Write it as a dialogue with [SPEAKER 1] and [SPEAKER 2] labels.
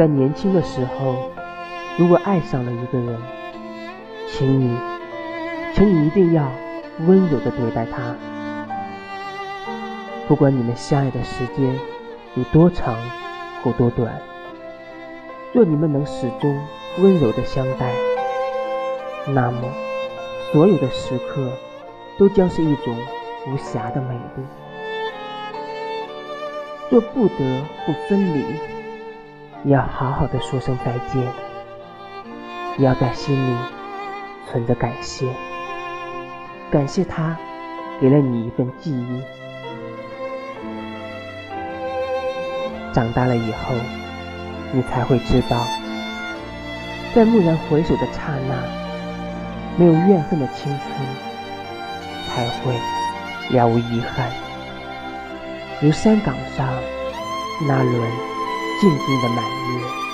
[SPEAKER 1] 在年轻的时候，如果爱上了一个人，请你，请你一定要温柔的对待他。不管你们相爱的时间有多长或多短，若你们能始终温柔的相待，那么所有的时刻都将是一种无瑕的美丽。若不得不分离，也要好好的说声再见，也要在心里存着感谢，感谢他给了你一份记忆。长大了以后，你才会知道，在蓦然回首的刹那，没有怨恨的青春，才会了无遗憾。如山岗上那轮静静的满月。